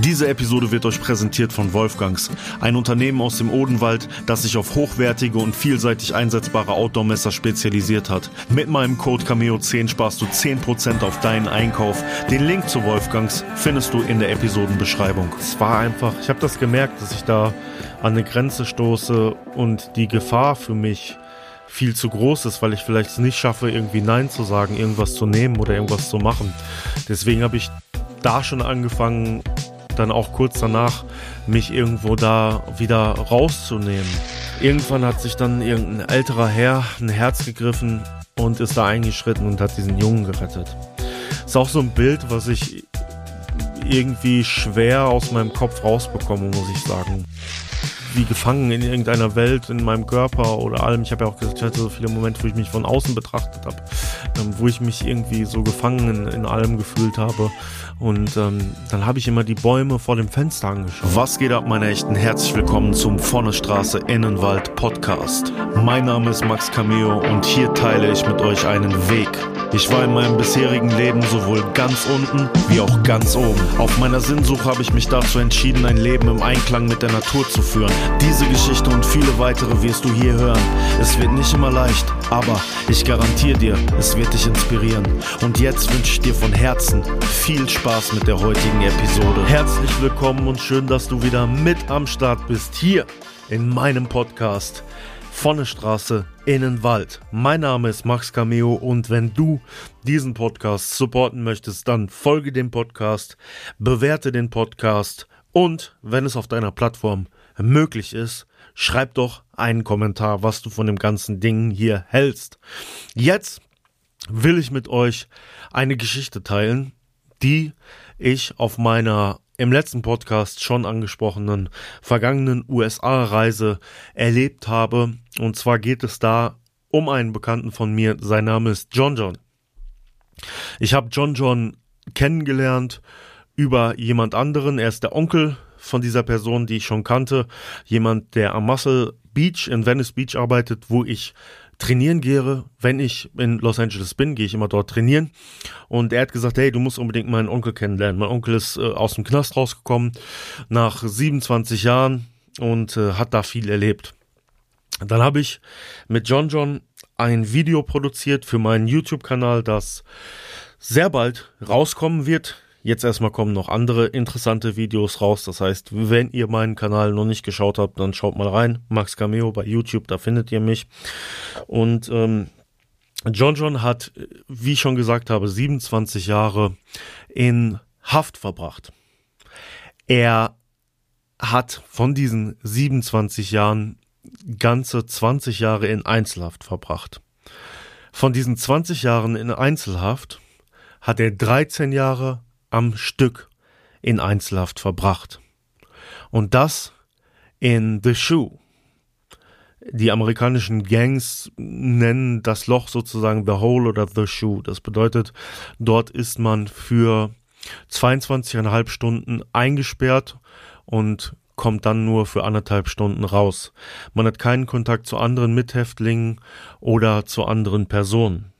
Diese Episode wird euch präsentiert von Wolfgangs, ein Unternehmen aus dem Odenwald, das sich auf hochwertige und vielseitig einsetzbare Outdoor-Messer spezialisiert hat. Mit meinem Code Cameo10 sparst du 10% auf deinen Einkauf. Den Link zu Wolfgangs findest du in der Episodenbeschreibung. Es war einfach, ich habe das gemerkt, dass ich da an eine Grenze stoße und die Gefahr für mich viel zu groß ist, weil ich vielleicht es nicht schaffe, irgendwie Nein zu sagen, irgendwas zu nehmen oder irgendwas zu machen. Deswegen habe ich da schon angefangen, dann auch kurz danach mich irgendwo da wieder rauszunehmen. Irgendwann hat sich dann irgendein älterer Herr ein Herz gegriffen und ist da eingeschritten und hat diesen Jungen gerettet. Ist auch so ein Bild, was ich irgendwie schwer aus meinem Kopf rausbekomme, muss ich sagen wie gefangen in irgendeiner Welt, in meinem Körper oder allem. Ich habe ja auch gesagt, ich hatte so viele Momente, wo ich mich von außen betrachtet habe, ähm, wo ich mich irgendwie so gefangen in, in allem gefühlt habe. Und ähm, dann habe ich immer die Bäume vor dem Fenster angeschaut. Was geht ab, meine Echten? Herzlich willkommen zum Vorne Straße Innenwald Podcast. Mein Name ist Max Cameo und hier teile ich mit euch einen Weg. Ich war in meinem bisherigen Leben sowohl ganz unten wie auch ganz oben. Auf meiner Sinnsuche habe ich mich dazu entschieden, ein Leben im Einklang mit der Natur zu führen. Diese Geschichte und viele weitere wirst du hier hören. Es wird nicht immer leicht, aber ich garantiere dir, es wird dich inspirieren. Und jetzt wünsche ich dir von Herzen viel Spaß mit der heutigen Episode. Herzlich willkommen und schön, dass du wieder mit am Start bist hier in meinem Podcast von der Straße in den Wald. Mein Name ist Max Cameo und wenn du diesen Podcast supporten möchtest, dann folge dem Podcast, bewerte den Podcast und wenn es auf deiner Plattform möglich ist, schreib doch einen Kommentar, was du von dem ganzen Ding hier hältst. Jetzt will ich mit euch eine Geschichte teilen, die ich auf meiner im letzten Podcast schon angesprochenen vergangenen USA-Reise erlebt habe. Und zwar geht es da um einen Bekannten von mir. Sein Name ist John John. Ich habe John John kennengelernt über jemand anderen. Er ist der Onkel von dieser Person, die ich schon kannte. Jemand, der am Muscle Beach in Venice Beach arbeitet, wo ich trainieren gehe, wenn ich in Los Angeles bin, gehe ich immer dort trainieren. Und er hat gesagt, hey, du musst unbedingt meinen Onkel kennenlernen. Mein Onkel ist äh, aus dem Knast rausgekommen nach 27 Jahren und äh, hat da viel erlebt. Dann habe ich mit John John ein Video produziert für meinen YouTube-Kanal, das sehr bald rauskommen wird. Jetzt erstmal kommen noch andere interessante Videos raus. Das heißt, wenn ihr meinen Kanal noch nicht geschaut habt, dann schaut mal rein. Max Cameo bei YouTube, da findet ihr mich. Und ähm, John John hat, wie ich schon gesagt habe, 27 Jahre in Haft verbracht. Er hat von diesen 27 Jahren ganze 20 Jahre in Einzelhaft verbracht. Von diesen 20 Jahren in Einzelhaft hat er 13 Jahre am Stück in Einzelhaft verbracht. Und das in The Shoe. Die amerikanischen Gangs nennen das Loch sozusagen The Hole oder The Shoe. Das bedeutet, dort ist man für 22,5 Stunden eingesperrt und kommt dann nur für anderthalb Stunden raus. Man hat keinen Kontakt zu anderen Mithäftlingen oder zu anderen Personen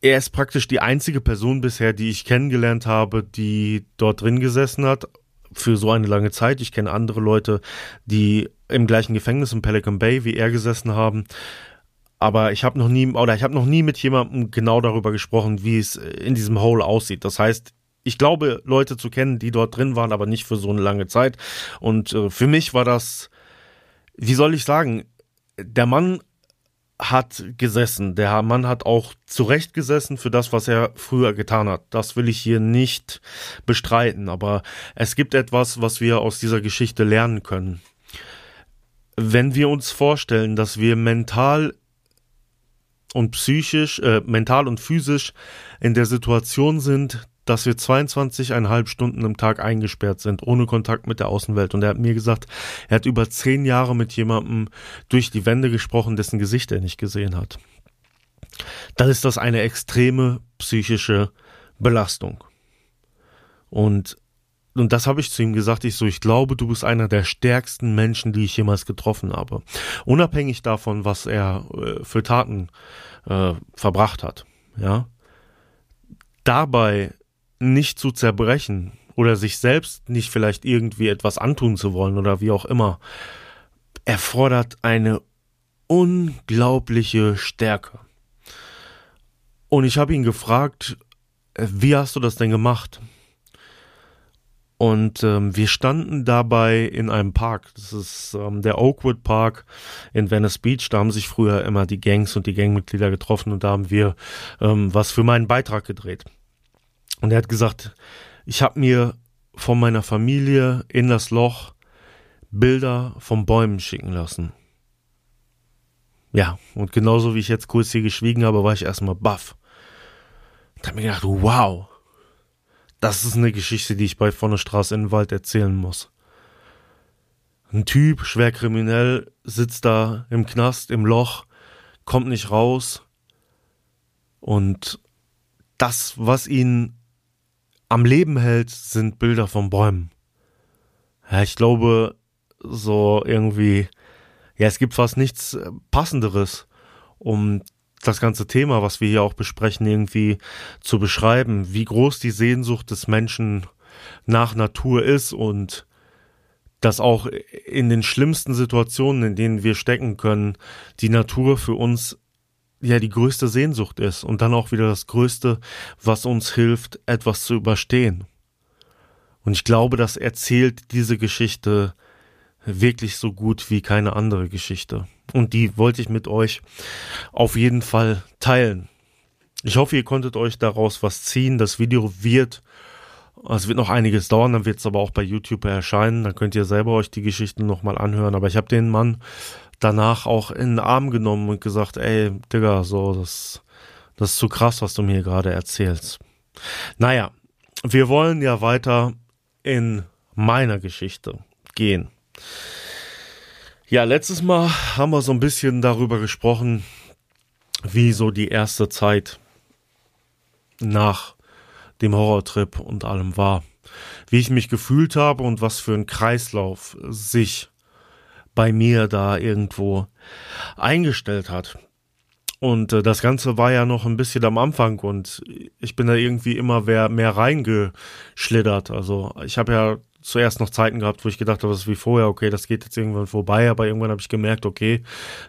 er ist praktisch die einzige Person bisher, die ich kennengelernt habe, die dort drin gesessen hat für so eine lange Zeit. Ich kenne andere Leute, die im gleichen Gefängnis in Pelican Bay wie er gesessen haben. Aber ich habe noch nie oder ich habe noch nie mit jemandem genau darüber gesprochen, wie es in diesem Hole aussieht. Das heißt, ich glaube, Leute zu kennen, die dort drin waren, aber nicht für so eine lange Zeit. Und äh, für mich war das, wie soll ich sagen, der Mann hat gesessen. Der Mann hat auch zurecht gesessen für das, was er früher getan hat. Das will ich hier nicht bestreiten, aber es gibt etwas, was wir aus dieser Geschichte lernen können. Wenn wir uns vorstellen, dass wir mental und psychisch, äh, mental und physisch in der Situation sind, dass wir 22,5 Stunden im Tag eingesperrt sind, ohne Kontakt mit der Außenwelt. Und er hat mir gesagt, er hat über zehn Jahre mit jemandem durch die Wände gesprochen, dessen Gesicht er nicht gesehen hat. Dann ist das eine extreme psychische Belastung. Und und das habe ich zu ihm gesagt, ich so, ich glaube, du bist einer der stärksten Menschen, die ich jemals getroffen habe. Unabhängig davon, was er äh, für Taten äh, verbracht hat. Ja. Dabei nicht zu zerbrechen oder sich selbst nicht vielleicht irgendwie etwas antun zu wollen oder wie auch immer, erfordert eine unglaubliche Stärke. Und ich habe ihn gefragt, äh, wie hast du das denn gemacht? Und ähm, wir standen dabei in einem Park. Das ist ähm, der Oakwood Park in Venice Beach. Da haben sich früher immer die Gangs und die Gangmitglieder getroffen und da haben wir ähm, was für meinen Beitrag gedreht. Und er hat gesagt, ich habe mir von meiner Familie in das Loch Bilder von Bäumen schicken lassen. Ja, und genauso wie ich jetzt kurz hier geschwiegen habe, war ich erstmal baff. Da habe ich gedacht, wow, das ist eine Geschichte, die ich bei Von der Straße in den Wald erzählen muss. Ein Typ, schwer kriminell, sitzt da im Knast, im Loch, kommt nicht raus. Und das, was ihn am Leben hält, sind Bilder von Bäumen. Ja, ich glaube, so irgendwie, ja, es gibt fast nichts Passenderes, um das ganze Thema, was wir hier auch besprechen, irgendwie zu beschreiben, wie groß die Sehnsucht des Menschen nach Natur ist und dass auch in den schlimmsten Situationen, in denen wir stecken können, die Natur für uns ja die größte Sehnsucht ist und dann auch wieder das Größte, was uns hilft, etwas zu überstehen. Und ich glaube, das erzählt diese Geschichte wirklich so gut wie keine andere Geschichte. Und die wollte ich mit euch auf jeden Fall teilen. Ich hoffe, ihr konntet euch daraus was ziehen. Das Video wird, es wird noch einiges dauern, dann wird es aber auch bei YouTube erscheinen. Dann könnt ihr selber euch die Geschichten nochmal anhören. Aber ich habe den Mann danach auch in den Arm genommen und gesagt, ey, Digga, so, das, das ist zu krass, was du mir gerade erzählst. Naja, wir wollen ja weiter in meiner Geschichte gehen. Ja, letztes Mal haben wir so ein bisschen darüber gesprochen, wie so die erste Zeit nach dem Horrortrip und allem war. Wie ich mich gefühlt habe und was für ein Kreislauf sich bei mir da irgendwo eingestellt hat. Und äh, das Ganze war ja noch ein bisschen am Anfang und ich bin da irgendwie immer mehr, mehr reingeschlittert. Also ich habe ja zuerst noch Zeiten gehabt, wo ich gedacht habe, das ist wie vorher, okay, das geht jetzt irgendwann vorbei, aber irgendwann habe ich gemerkt, okay,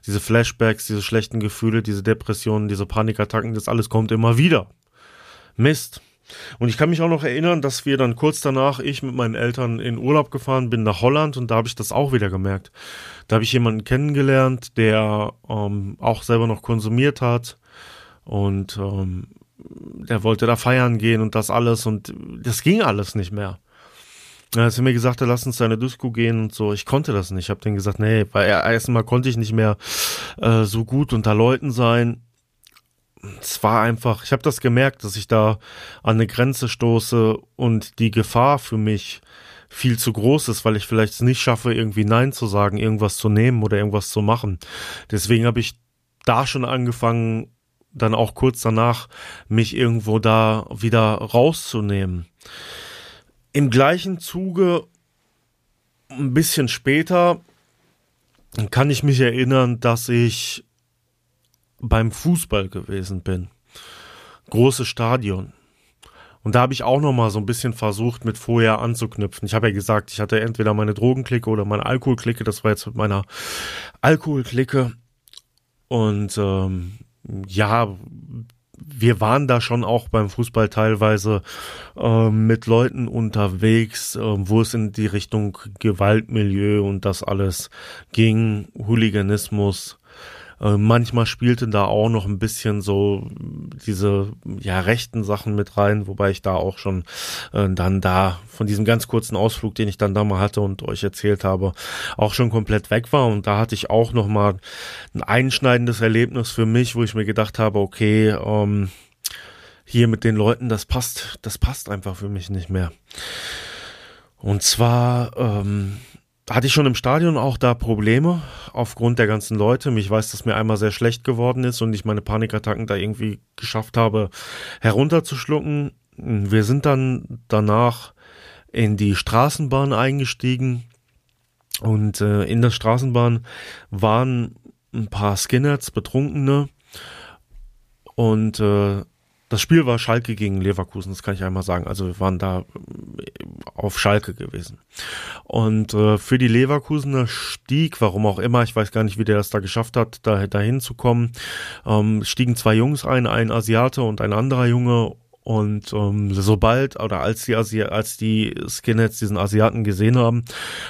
diese Flashbacks, diese schlechten Gefühle, diese Depressionen, diese Panikattacken, das alles kommt immer wieder. Mist. Und ich kann mich auch noch erinnern, dass wir dann kurz danach, ich mit meinen Eltern in Urlaub gefahren bin nach Holland und da habe ich das auch wieder gemerkt. Da habe ich jemanden kennengelernt, der ähm, auch selber noch konsumiert hat und ähm, der wollte da feiern gehen und das alles und das ging alles nicht mehr. Als er mir gesagt hat, lass uns da eine Disco gehen und so, ich konnte das nicht. Ich habe dann gesagt, nee, weil erstmal konnte ich nicht mehr äh, so gut unter Leuten sein es war einfach, ich habe das gemerkt, dass ich da an eine Grenze stoße und die Gefahr für mich viel zu groß ist, weil ich vielleicht es nicht schaffe, irgendwie Nein zu sagen, irgendwas zu nehmen oder irgendwas zu machen. Deswegen habe ich da schon angefangen, dann auch kurz danach mich irgendwo da wieder rauszunehmen. Im gleichen Zuge, ein bisschen später, kann ich mich erinnern, dass ich beim Fußball gewesen bin. Großes Stadion. Und da habe ich auch noch mal so ein bisschen versucht, mit vorher anzuknüpfen. Ich habe ja gesagt, ich hatte entweder meine Drogenklicke oder meine Alkoholklicke. Das war jetzt mit meiner Alkoholklicke. Und ähm, ja, wir waren da schon auch beim Fußball teilweise äh, mit Leuten unterwegs, äh, wo es in die Richtung Gewaltmilieu und das alles ging, Hooliganismus. Äh, manchmal spielte da auch noch ein bisschen so diese ja rechten Sachen mit rein, wobei ich da auch schon äh, dann da von diesem ganz kurzen Ausflug, den ich dann da mal hatte und euch erzählt habe, auch schon komplett weg war und da hatte ich auch noch mal ein einschneidendes Erlebnis für mich, wo ich mir gedacht habe, okay, ähm, hier mit den Leuten, das passt, das passt einfach für mich nicht mehr. Und zwar ähm, hatte ich schon im Stadion auch da Probleme aufgrund der ganzen Leute. Ich weiß, dass mir einmal sehr schlecht geworden ist und ich meine Panikattacken da irgendwie geschafft habe herunterzuschlucken. Wir sind dann danach in die Straßenbahn eingestiegen und äh, in der Straßenbahn waren ein paar Skinheads, Betrunkene und äh, Das Spiel war Schalke gegen Leverkusen, das kann ich einmal sagen. Also wir waren da äh, auf Schalke gewesen. Und äh, für die Leverkusener stieg, warum auch immer, ich weiß gar nicht, wie der das da geschafft hat, da dahin zu kommen, ähm, stiegen zwei Jungs ein, ein Asiate und ein anderer Junge und ähm, sobald oder als die Asi als die Skinheads diesen Asiaten gesehen haben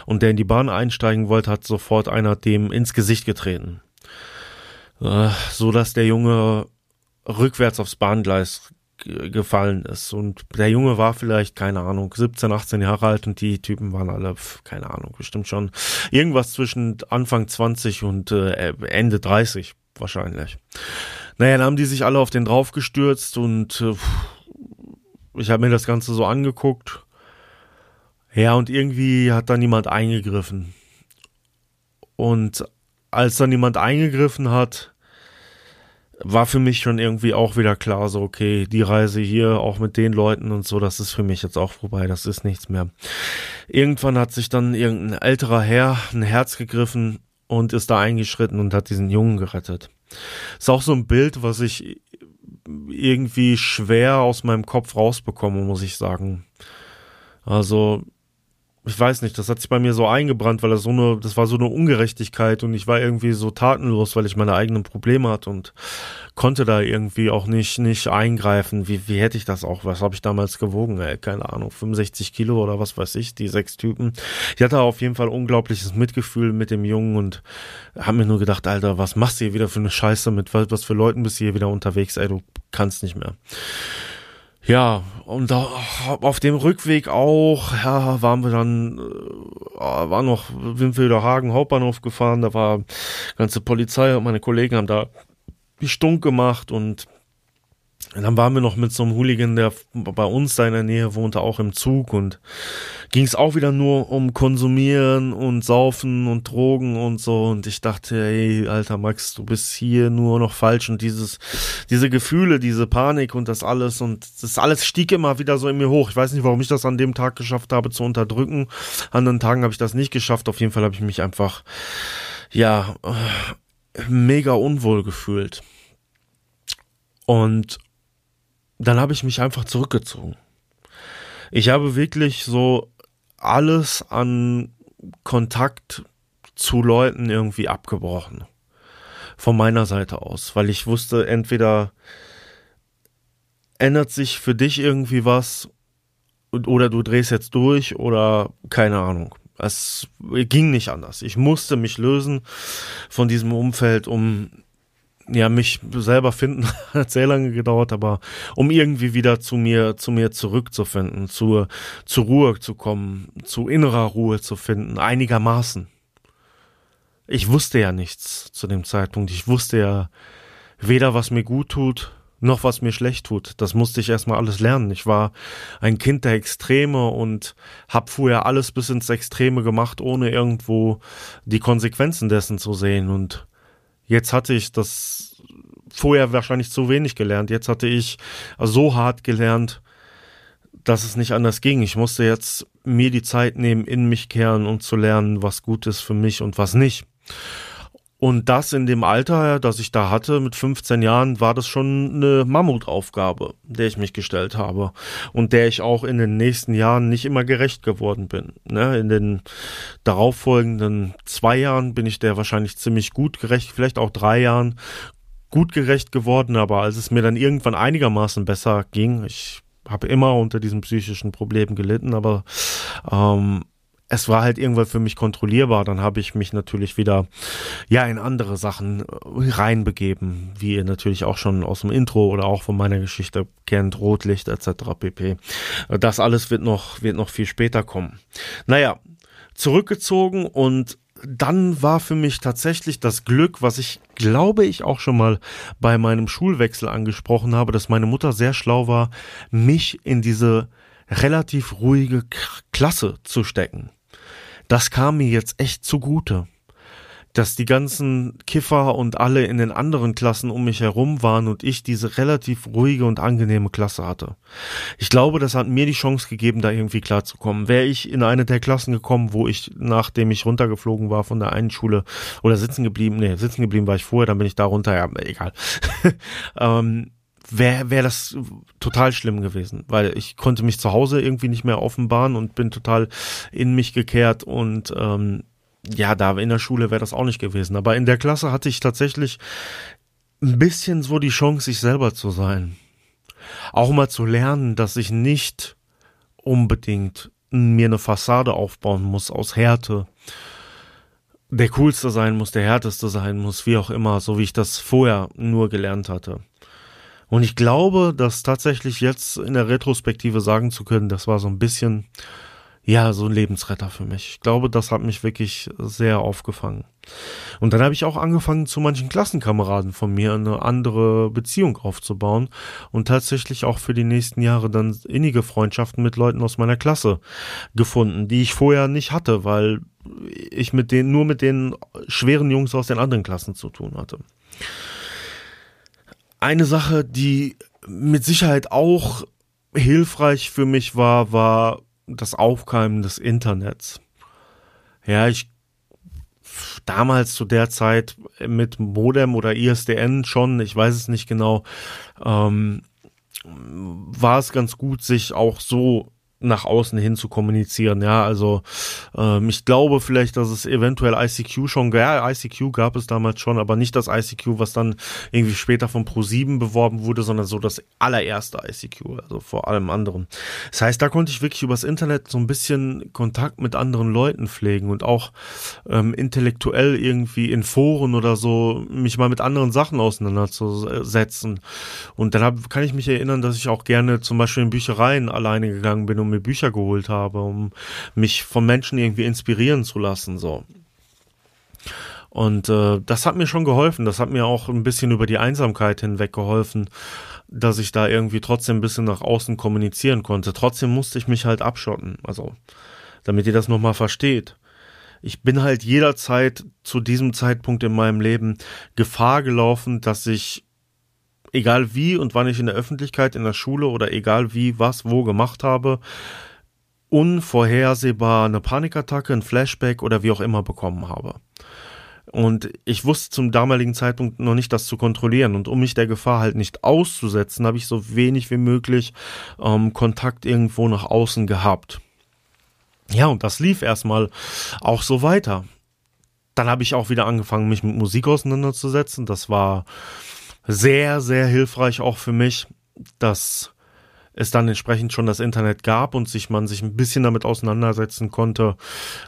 und der in die Bahn einsteigen wollte, hat sofort einer dem ins Gesicht getreten. Äh, so dass der Junge rückwärts aufs Bahngleis gefallen ist. Und der Junge war vielleicht, keine Ahnung, 17, 18 Jahre alt und die Typen waren alle, keine Ahnung, bestimmt schon irgendwas zwischen Anfang 20 und äh, Ende 30 wahrscheinlich. Naja, dann haben die sich alle auf den draufgestürzt und äh, ich habe mir das Ganze so angeguckt. Ja, und irgendwie hat da niemand eingegriffen. Und als dann niemand eingegriffen hat, war für mich schon irgendwie auch wieder klar, so, okay, die Reise hier, auch mit den Leuten und so, das ist für mich jetzt auch vorbei, das ist nichts mehr. Irgendwann hat sich dann irgendein älterer Herr ein Herz gegriffen und ist da eingeschritten und hat diesen Jungen gerettet. Ist auch so ein Bild, was ich irgendwie schwer aus meinem Kopf rausbekomme, muss ich sagen. Also, ich weiß nicht, das hat sich bei mir so eingebrannt, weil das so eine, das war so eine Ungerechtigkeit und ich war irgendwie so tatenlos, weil ich meine eigenen Probleme hatte und konnte da irgendwie auch nicht, nicht eingreifen. Wie, wie hätte ich das auch? Was habe ich damals gewogen? Ey? Keine Ahnung, 65 Kilo oder was weiß ich, die sechs Typen. Ich hatte auf jeden Fall unglaubliches Mitgefühl mit dem Jungen und habe mir nur gedacht, Alter, was machst du hier wieder für eine Scheiße mit, was für Leuten bist du hier wieder unterwegs? Ey, du kannst nicht mehr. Ja, und da, auf dem Rückweg auch, ja, waren wir dann, äh, war noch Wimfelder Hagen Hauptbahnhof gefahren, da war ganze Polizei und meine Kollegen haben da die Stunk gemacht und und dann waren wir noch mit so einem Hooligan, der bei uns da in der Nähe wohnte, auch im Zug und ging es auch wieder nur um Konsumieren und Saufen und Drogen und so. Und ich dachte, ey, alter Max, du bist hier nur noch falsch und dieses, diese Gefühle, diese Panik und das alles und das alles stieg immer wieder so in mir hoch. Ich weiß nicht, warum ich das an dem Tag geschafft habe zu unterdrücken. An anderen Tagen habe ich das nicht geschafft. Auf jeden Fall habe ich mich einfach, ja, mega unwohl gefühlt. Und dann habe ich mich einfach zurückgezogen. Ich habe wirklich so alles an Kontakt zu Leuten irgendwie abgebrochen. Von meiner Seite aus, weil ich wusste, entweder ändert sich für dich irgendwie was oder du drehst jetzt durch oder keine Ahnung. Es ging nicht anders. Ich musste mich lösen von diesem Umfeld, um ja, mich selber finden hat sehr lange gedauert, aber um irgendwie wieder zu mir, zu mir zurückzufinden, zur, zur Ruhe zu kommen, zu innerer Ruhe zu finden, einigermaßen. Ich wusste ja nichts zu dem Zeitpunkt. Ich wusste ja weder, was mir gut tut, noch was mir schlecht tut. Das musste ich erstmal alles lernen. Ich war ein Kind der Extreme und hab vorher alles bis ins Extreme gemacht, ohne irgendwo die Konsequenzen dessen zu sehen und Jetzt hatte ich das vorher wahrscheinlich zu wenig gelernt. Jetzt hatte ich so hart gelernt, dass es nicht anders ging. Ich musste jetzt mir die Zeit nehmen, in mich kehren und zu lernen, was gut ist für mich und was nicht. Und das in dem Alter, das ich da hatte, mit 15 Jahren, war das schon eine Mammutaufgabe, der ich mich gestellt habe und der ich auch in den nächsten Jahren nicht immer gerecht geworden bin. Ne? In den darauffolgenden zwei Jahren bin ich der wahrscheinlich ziemlich gut gerecht, vielleicht auch drei Jahren gut gerecht geworden, aber als es mir dann irgendwann einigermaßen besser ging, ich habe immer unter diesen psychischen Problemen gelitten, aber ähm, es war halt irgendwann für mich kontrollierbar. Dann habe ich mich natürlich wieder ja in andere Sachen äh, reinbegeben, wie ihr natürlich auch schon aus dem Intro oder auch von meiner Geschichte kennt, Rotlicht etc. pp. Das alles wird noch wird noch viel später kommen. Naja, zurückgezogen und dann war für mich tatsächlich das Glück, was ich glaube ich auch schon mal bei meinem Schulwechsel angesprochen habe, dass meine Mutter sehr schlau war, mich in diese relativ ruhige Klasse zu stecken. Das kam mir jetzt echt zugute. Dass die ganzen Kiffer und alle in den anderen Klassen um mich herum waren und ich diese relativ ruhige und angenehme Klasse hatte. Ich glaube, das hat mir die Chance gegeben, da irgendwie klarzukommen. Wäre ich in eine der Klassen gekommen, wo ich, nachdem ich runtergeflogen war von der einen Schule oder sitzen geblieben, nee, sitzen geblieben war ich vorher, dann bin ich da runter, ja, egal. ähm, wäre wär das total schlimm gewesen, weil ich konnte mich zu Hause irgendwie nicht mehr offenbaren und bin total in mich gekehrt und ähm, ja, da in der Schule wäre das auch nicht gewesen. Aber in der Klasse hatte ich tatsächlich ein bisschen so die Chance, sich selber zu sein. Auch mal zu lernen, dass ich nicht unbedingt mir eine Fassade aufbauen muss aus Härte. Der coolste sein muss, der härteste sein muss, wie auch immer, so wie ich das vorher nur gelernt hatte. Und ich glaube, dass tatsächlich jetzt in der Retrospektive sagen zu können, das war so ein bisschen ja, so ein Lebensretter für mich. Ich glaube, das hat mich wirklich sehr aufgefangen. Und dann habe ich auch angefangen, zu manchen Klassenkameraden von mir eine andere Beziehung aufzubauen und tatsächlich auch für die nächsten Jahre dann innige Freundschaften mit Leuten aus meiner Klasse gefunden, die ich vorher nicht hatte, weil ich mit denen, nur mit den schweren Jungs aus den anderen Klassen zu tun hatte. Eine Sache, die mit Sicherheit auch hilfreich für mich war, war das Aufkeimen des Internets. Ja, ich damals zu der Zeit mit Modem oder ISDN schon, ich weiß es nicht genau, ähm, war es ganz gut, sich auch so nach außen hin zu kommunizieren. Ja, also ähm, ich glaube vielleicht, dass es eventuell ICQ schon ja, ICQ gab es damals schon, aber nicht das ICQ, was dann irgendwie später von Pro7 beworben wurde, sondern so das allererste ICQ, also vor allem anderen. Das heißt, da konnte ich wirklich übers Internet so ein bisschen Kontakt mit anderen Leuten pflegen und auch ähm, intellektuell irgendwie in Foren oder so mich mal mit anderen Sachen auseinanderzusetzen. Und dann hab, kann ich mich erinnern, dass ich auch gerne zum Beispiel in Büchereien alleine gegangen bin, um mir Bücher geholt habe, um mich von Menschen irgendwie inspirieren zu lassen, so. Und äh, das hat mir schon geholfen. Das hat mir auch ein bisschen über die Einsamkeit hinweg geholfen, dass ich da irgendwie trotzdem ein bisschen nach außen kommunizieren konnte. Trotzdem musste ich mich halt abschotten. Also, damit ihr das nochmal versteht. Ich bin halt jederzeit zu diesem Zeitpunkt in meinem Leben Gefahr gelaufen, dass ich egal wie und wann ich in der Öffentlichkeit, in der Schule oder egal wie, was, wo gemacht habe, unvorhersehbar eine Panikattacke, ein Flashback oder wie auch immer bekommen habe. Und ich wusste zum damaligen Zeitpunkt noch nicht, das zu kontrollieren. Und um mich der Gefahr halt nicht auszusetzen, habe ich so wenig wie möglich ähm, Kontakt irgendwo nach außen gehabt. Ja, und das lief erstmal auch so weiter. Dann habe ich auch wieder angefangen, mich mit Musik auseinanderzusetzen. Das war sehr, sehr hilfreich auch für mich, dass es dann entsprechend schon das Internet gab und sich man sich ein bisschen damit auseinandersetzen konnte,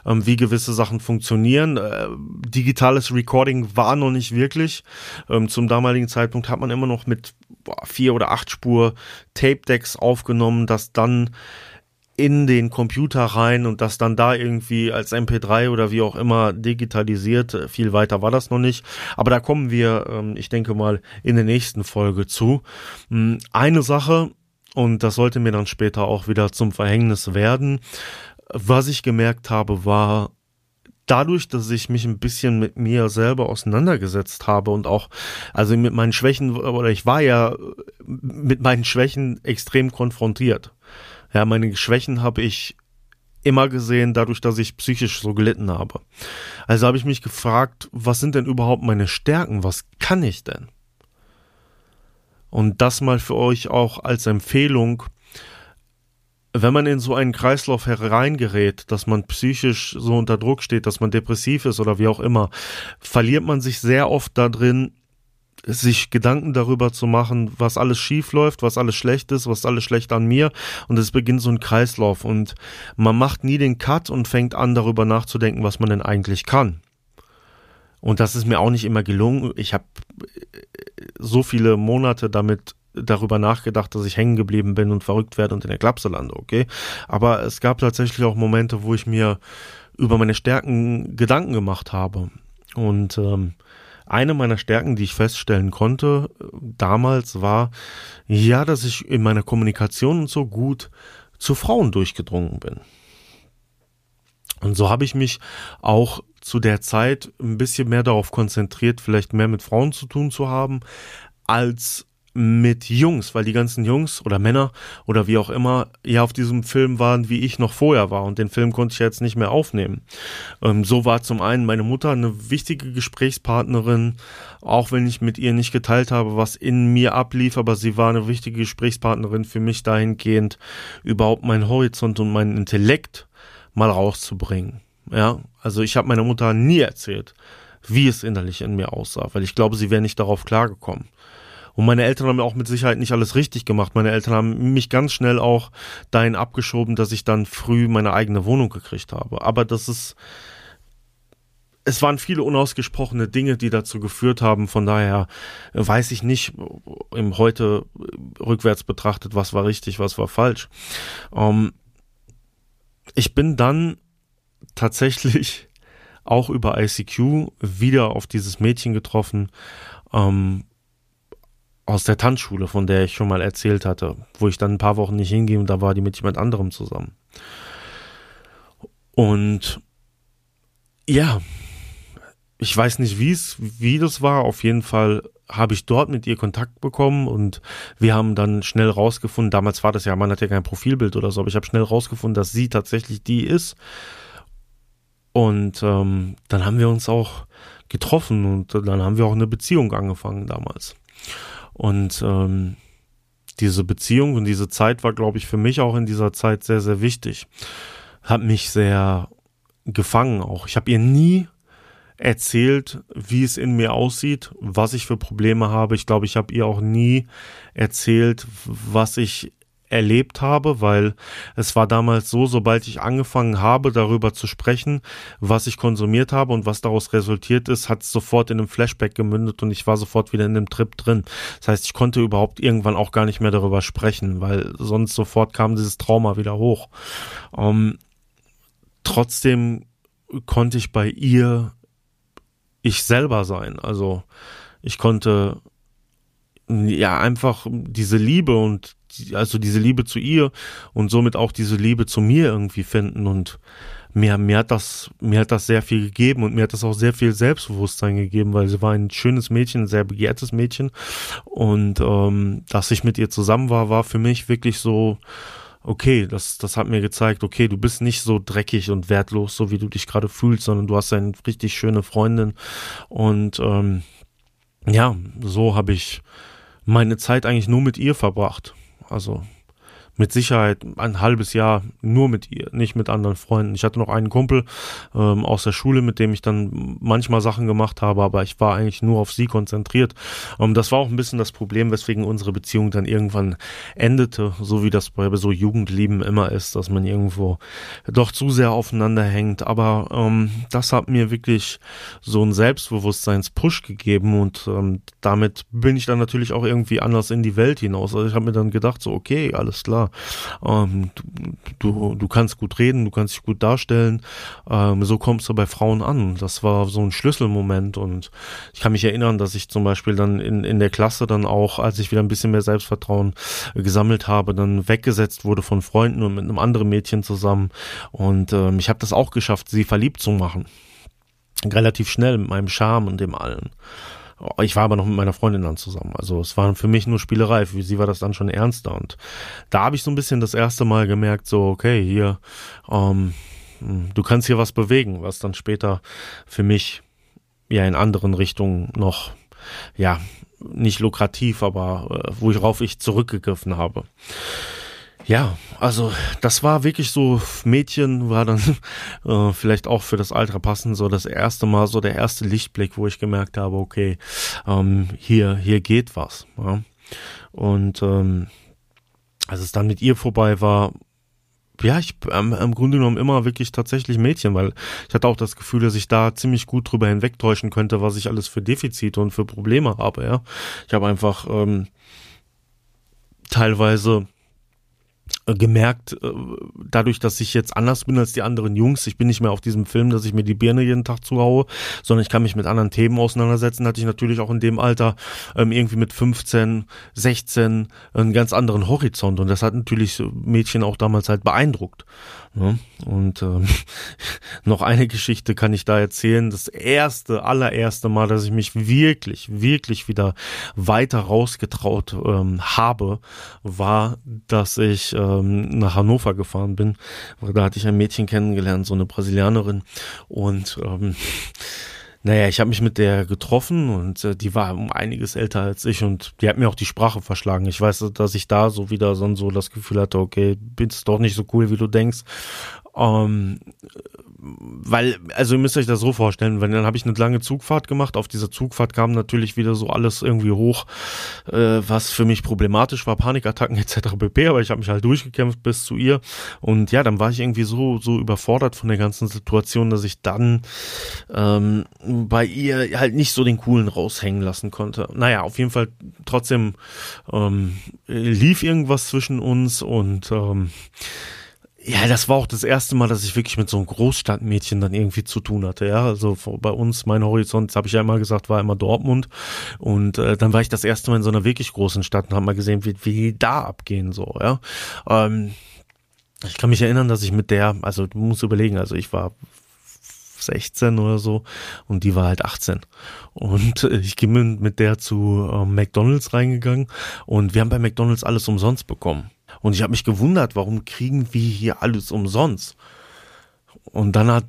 ähm, wie gewisse Sachen funktionieren. Äh, digitales Recording war noch nicht wirklich. Ähm, zum damaligen Zeitpunkt hat man immer noch mit boah, vier oder acht Spur Tape Decks aufgenommen, das dann in den Computer rein und das dann da irgendwie als MP3 oder wie auch immer digitalisiert. Viel weiter war das noch nicht. Aber da kommen wir, ähm, ich denke mal, in der nächsten Folge zu. Hm, eine Sache, und das sollte mir dann später auch wieder zum Verhängnis werden, was ich gemerkt habe, war, dadurch, dass ich mich ein bisschen mit mir selber auseinandergesetzt habe und auch, also mit meinen Schwächen, oder ich war ja mit meinen Schwächen extrem konfrontiert. Ja, meine Schwächen habe ich immer gesehen, dadurch, dass ich psychisch so gelitten habe. Also habe ich mich gefragt, was sind denn überhaupt meine Stärken? Was kann ich denn? Und das mal für euch auch als Empfehlung, wenn man in so einen Kreislauf hereingerät, dass man psychisch so unter Druck steht, dass man depressiv ist oder wie auch immer, verliert man sich sehr oft da drin, sich Gedanken darüber zu machen, was alles schief läuft, was alles schlecht ist, was alles schlecht an mir und es beginnt so ein Kreislauf und man macht nie den Cut und fängt an darüber nachzudenken, was man denn eigentlich kann. Und das ist mir auch nicht immer gelungen. Ich habe so viele Monate damit darüber nachgedacht, dass ich hängen geblieben bin und verrückt werde und in der Klapse lande, okay? Aber es gab tatsächlich auch Momente, wo ich mir über meine Stärken Gedanken gemacht habe. Und ähm, eine meiner Stärken, die ich feststellen konnte damals, war ja, dass ich in meiner Kommunikation so gut zu Frauen durchgedrungen bin. Und so habe ich mich auch zu der Zeit ein bisschen mehr darauf konzentriert, vielleicht mehr mit Frauen zu tun zu haben, als mit Jungs, weil die ganzen Jungs oder Männer oder wie auch immer ja auf diesem Film waren, wie ich noch vorher war und den Film konnte ich jetzt nicht mehr aufnehmen. Ähm, so war zum einen meine Mutter eine wichtige Gesprächspartnerin, auch wenn ich mit ihr nicht geteilt habe, was in mir ablief, aber sie war eine wichtige Gesprächspartnerin für mich dahingehend, überhaupt meinen Horizont und meinen Intellekt mal rauszubringen. Ja, also ich habe meiner Mutter nie erzählt, wie es innerlich in mir aussah, weil ich glaube, sie wäre nicht darauf klargekommen. Und meine Eltern haben auch mit Sicherheit nicht alles richtig gemacht. Meine Eltern haben mich ganz schnell auch dahin abgeschoben, dass ich dann früh meine eigene Wohnung gekriegt habe. Aber das ist, es waren viele unausgesprochene Dinge, die dazu geführt haben. Von daher weiß ich nicht im heute rückwärts betrachtet, was war richtig, was war falsch. Ähm, ich bin dann tatsächlich auch über ICQ wieder auf dieses Mädchen getroffen, ähm, aus der Tanzschule, von der ich schon mal erzählt hatte, wo ich dann ein paar Wochen nicht hinging und da war die mit jemand anderem zusammen. Und ja, ich weiß nicht, wie es, wie das war. Auf jeden Fall habe ich dort mit ihr Kontakt bekommen und wir haben dann schnell rausgefunden, damals war das ja, man hat ja kein Profilbild oder so, aber ich habe schnell rausgefunden, dass sie tatsächlich die ist. Und ähm, dann haben wir uns auch getroffen und dann haben wir auch eine Beziehung angefangen damals. Und ähm, diese Beziehung und diese Zeit war, glaube ich, für mich auch in dieser Zeit sehr, sehr wichtig. Hat mich sehr gefangen auch. Ich habe ihr nie erzählt, wie es in mir aussieht, was ich für Probleme habe. Ich glaube, ich habe ihr auch nie erzählt, was ich erlebt habe, weil es war damals so, sobald ich angefangen habe, darüber zu sprechen, was ich konsumiert habe und was daraus resultiert ist, hat es sofort in einem Flashback gemündet und ich war sofort wieder in dem Trip drin. Das heißt, ich konnte überhaupt irgendwann auch gar nicht mehr darüber sprechen, weil sonst sofort kam dieses Trauma wieder hoch. Ähm, trotzdem konnte ich bei ihr ich selber sein. Also ich konnte ja einfach diese Liebe und also diese Liebe zu ihr und somit auch diese Liebe zu mir irgendwie finden. Und mir, mir hat das, mir hat das sehr viel gegeben und mir hat das auch sehr viel Selbstbewusstsein gegeben, weil sie war ein schönes Mädchen, ein sehr begehrtes Mädchen. Und ähm, dass ich mit ihr zusammen war, war für mich wirklich so, okay, das, das hat mir gezeigt, okay, du bist nicht so dreckig und wertlos, so wie du dich gerade fühlst, sondern du hast eine richtig schöne Freundin. Und ähm, ja, so habe ich meine Zeit eigentlich nur mit ihr verbracht. Also mit Sicherheit ein halbes Jahr nur mit ihr, nicht mit anderen Freunden. Ich hatte noch einen Kumpel ähm, aus der Schule, mit dem ich dann manchmal Sachen gemacht habe, aber ich war eigentlich nur auf sie konzentriert. Ähm, das war auch ein bisschen das Problem, weswegen unsere Beziehung dann irgendwann endete, so wie das bei so Jugendlieben immer ist, dass man irgendwo doch zu sehr aufeinander hängt. Aber ähm, das hat mir wirklich so einen Selbstbewusstseinspush gegeben und ähm, damit bin ich dann natürlich auch irgendwie anders in die Welt hinaus. Also ich habe mir dann gedacht, so okay, alles klar ähm, du, du kannst gut reden, du kannst dich gut darstellen. Ähm, so kommst du bei Frauen an. Das war so ein Schlüsselmoment und ich kann mich erinnern, dass ich zum Beispiel dann in, in der Klasse dann auch, als ich wieder ein bisschen mehr Selbstvertrauen gesammelt habe, dann weggesetzt wurde von Freunden und mit einem anderen Mädchen zusammen. Und ähm, ich habe das auch geschafft, sie verliebt zu machen. Relativ schnell mit meinem Charme und dem allen. Ich war aber noch mit meiner Freundin dann zusammen. Also es war für mich nur Spielerei. Für sie war das dann schon ernster. Und da habe ich so ein bisschen das erste Mal gemerkt, so, okay, hier, ähm, du kannst hier was bewegen, was dann später für mich ja in anderen Richtungen noch, ja, nicht lukrativ, aber äh, worauf ich zurückgegriffen habe. Ja, also das war wirklich so, Mädchen war dann äh, vielleicht auch für das Alter passend, so das erste Mal, so der erste Lichtblick, wo ich gemerkt habe, okay, ähm, hier, hier geht was. Ja? Und ähm, als es dann mit ihr vorbei war, ja, ich ähm, im Grunde genommen immer wirklich tatsächlich Mädchen, weil ich hatte auch das Gefühl, dass ich da ziemlich gut drüber hinwegtäuschen könnte, was ich alles für Defizite und für Probleme habe, ja. Ich habe einfach ähm, teilweise gemerkt, äh, dadurch, dass ich jetzt anders bin als die anderen Jungs, ich bin nicht mehr auf diesem Film, dass ich mir die Birne jeden Tag zuhaue, sondern ich kann mich mit anderen Themen auseinandersetzen, hatte ich natürlich auch in dem Alter ähm, irgendwie mit 15, 16 einen ganz anderen Horizont und das hat natürlich Mädchen auch damals halt beeindruckt. Ne? Und ähm, noch eine Geschichte kann ich da erzählen. Das erste, allererste Mal, dass ich mich wirklich, wirklich wieder weiter rausgetraut ähm, habe, war, dass ich ähm, nach Hannover gefahren bin. Da hatte ich ein Mädchen kennengelernt, so eine Brasilianerin. Und ähm, naja, ich habe mich mit der getroffen und äh, die war um einiges älter als ich und die hat mir auch die Sprache verschlagen. Ich weiß, dass ich da so wieder so, so das Gefühl hatte, okay, bist doch nicht so cool, wie du denkst. Ähm, weil, also ihr müsst euch das so vorstellen, wenn dann habe ich eine lange Zugfahrt gemacht. Auf dieser Zugfahrt kam natürlich wieder so alles irgendwie hoch, äh, was für mich problematisch war, Panikattacken etc. pp. Aber ich habe mich halt durchgekämpft bis zu ihr. Und ja, dann war ich irgendwie so, so überfordert von der ganzen Situation, dass ich dann ähm, bei ihr halt nicht so den coolen raushängen lassen konnte. Naja, auf jeden Fall trotzdem ähm, lief irgendwas zwischen uns und ähm, ja, das war auch das erste Mal, dass ich wirklich mit so einem Großstadtmädchen dann irgendwie zu tun hatte. Ja, also bei uns, mein Horizont, das habe ich ja immer gesagt, war immer Dortmund. Und äh, dann war ich das erste Mal in so einer wirklich großen Stadt und habe mal gesehen, wie, wie die da abgehen so. Ja, ähm, ich kann mich erinnern, dass ich mit der, also du musst überlegen, also ich war 16 oder so und die war halt 18. Und äh, ich bin mit der zu äh, McDonald's reingegangen und wir haben bei McDonald's alles umsonst bekommen. Und ich habe mich gewundert, warum kriegen wir hier alles umsonst? Und dann hat,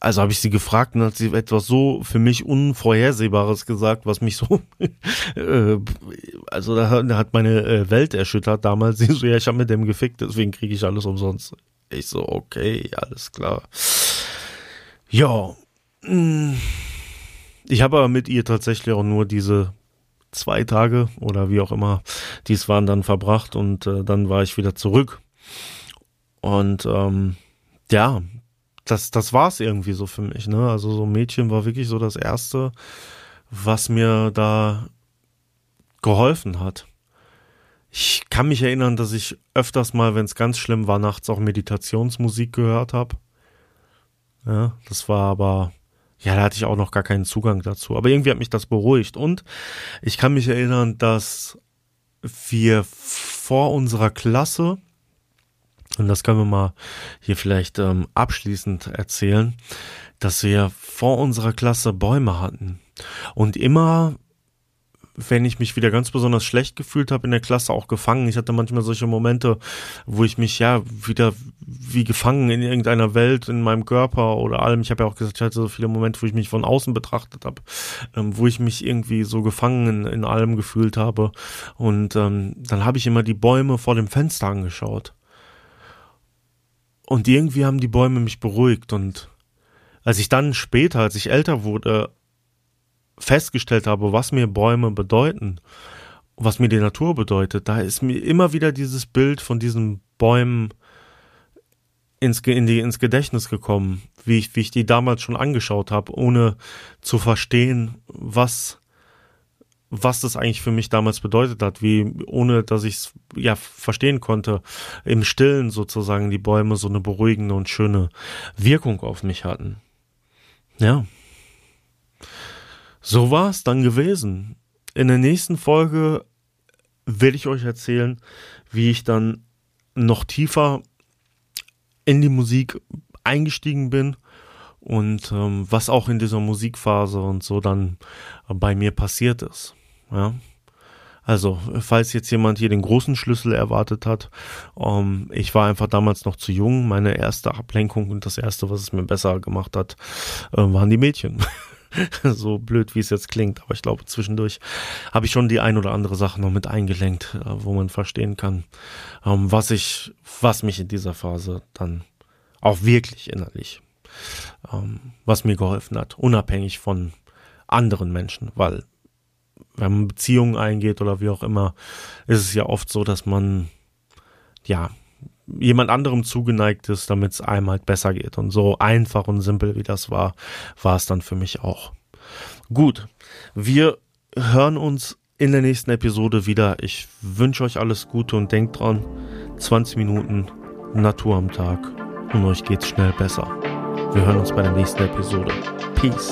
also habe ich sie gefragt und hat sie etwas so für mich Unvorhersehbares gesagt, was mich so, äh, also da hat, meine äh, Welt erschüttert damals. Sie so, ja, ich habe mit dem gefickt, deswegen kriege ich alles umsonst. Ich so, okay, alles klar. Ja, mm. ich habe aber mit ihr tatsächlich auch nur diese zwei Tage oder wie auch immer dies waren dann verbracht und äh, dann war ich wieder zurück. Und ähm, ja, das, das war es irgendwie so für mich. Ne? Also so Mädchen war wirklich so das Erste, was mir da geholfen hat. Ich kann mich erinnern, dass ich öfters mal, wenn es ganz schlimm war, nachts auch Meditationsmusik gehört habe. Ja, das war aber ja, da hatte ich auch noch gar keinen Zugang dazu. Aber irgendwie hat mich das beruhigt. Und ich kann mich erinnern, dass wir vor unserer Klasse, und das können wir mal hier vielleicht ähm, abschließend erzählen, dass wir vor unserer Klasse Bäume hatten. Und immer wenn ich mich wieder ganz besonders schlecht gefühlt habe in der Klasse, auch gefangen. Ich hatte manchmal solche Momente, wo ich mich ja wieder wie gefangen in irgendeiner Welt, in meinem Körper oder allem. Ich habe ja auch gesagt, ich hatte so viele Momente, wo ich mich von außen betrachtet habe, ähm, wo ich mich irgendwie so gefangen in, in allem gefühlt habe. Und ähm, dann habe ich immer die Bäume vor dem Fenster angeschaut. Und irgendwie haben die Bäume mich beruhigt und als ich dann später, als ich älter wurde, festgestellt habe, was mir Bäume bedeuten, was mir die Natur bedeutet, da ist mir immer wieder dieses Bild von diesen Bäumen ins, in die, ins Gedächtnis gekommen, wie ich, wie ich die damals schon angeschaut habe, ohne zu verstehen, was, was das eigentlich für mich damals bedeutet hat, wie, ohne dass ich es ja verstehen konnte, im Stillen sozusagen die Bäume so eine beruhigende und schöne Wirkung auf mich hatten. Ja. So war es dann gewesen. In der nächsten Folge werde ich euch erzählen, wie ich dann noch tiefer in die Musik eingestiegen bin und ähm, was auch in dieser Musikphase und so dann bei mir passiert ist. Ja. Also, falls jetzt jemand hier den großen Schlüssel erwartet hat, ähm, ich war einfach damals noch zu jung. Meine erste Ablenkung und das erste, was es mir besser gemacht hat, äh, waren die Mädchen. so blöd, wie es jetzt klingt. Aber ich glaube, zwischendurch habe ich schon die ein oder andere Sache noch mit eingelenkt, äh, wo man verstehen kann, ähm, was ich, was mich in dieser Phase dann auch wirklich innerlich, ähm, was mir geholfen hat, unabhängig von anderen Menschen, weil wenn man Beziehungen eingeht oder wie auch immer, ist es ja oft so, dass man ja jemand anderem zugeneigt ist, damit es einem halt besser geht. Und so einfach und simpel wie das war, war es dann für mich auch. Gut, wir hören uns in der nächsten Episode wieder. Ich wünsche euch alles Gute und denkt dran, 20 Minuten Natur am Tag und euch geht's schnell besser. Wir hören uns bei der nächsten Episode. Peace.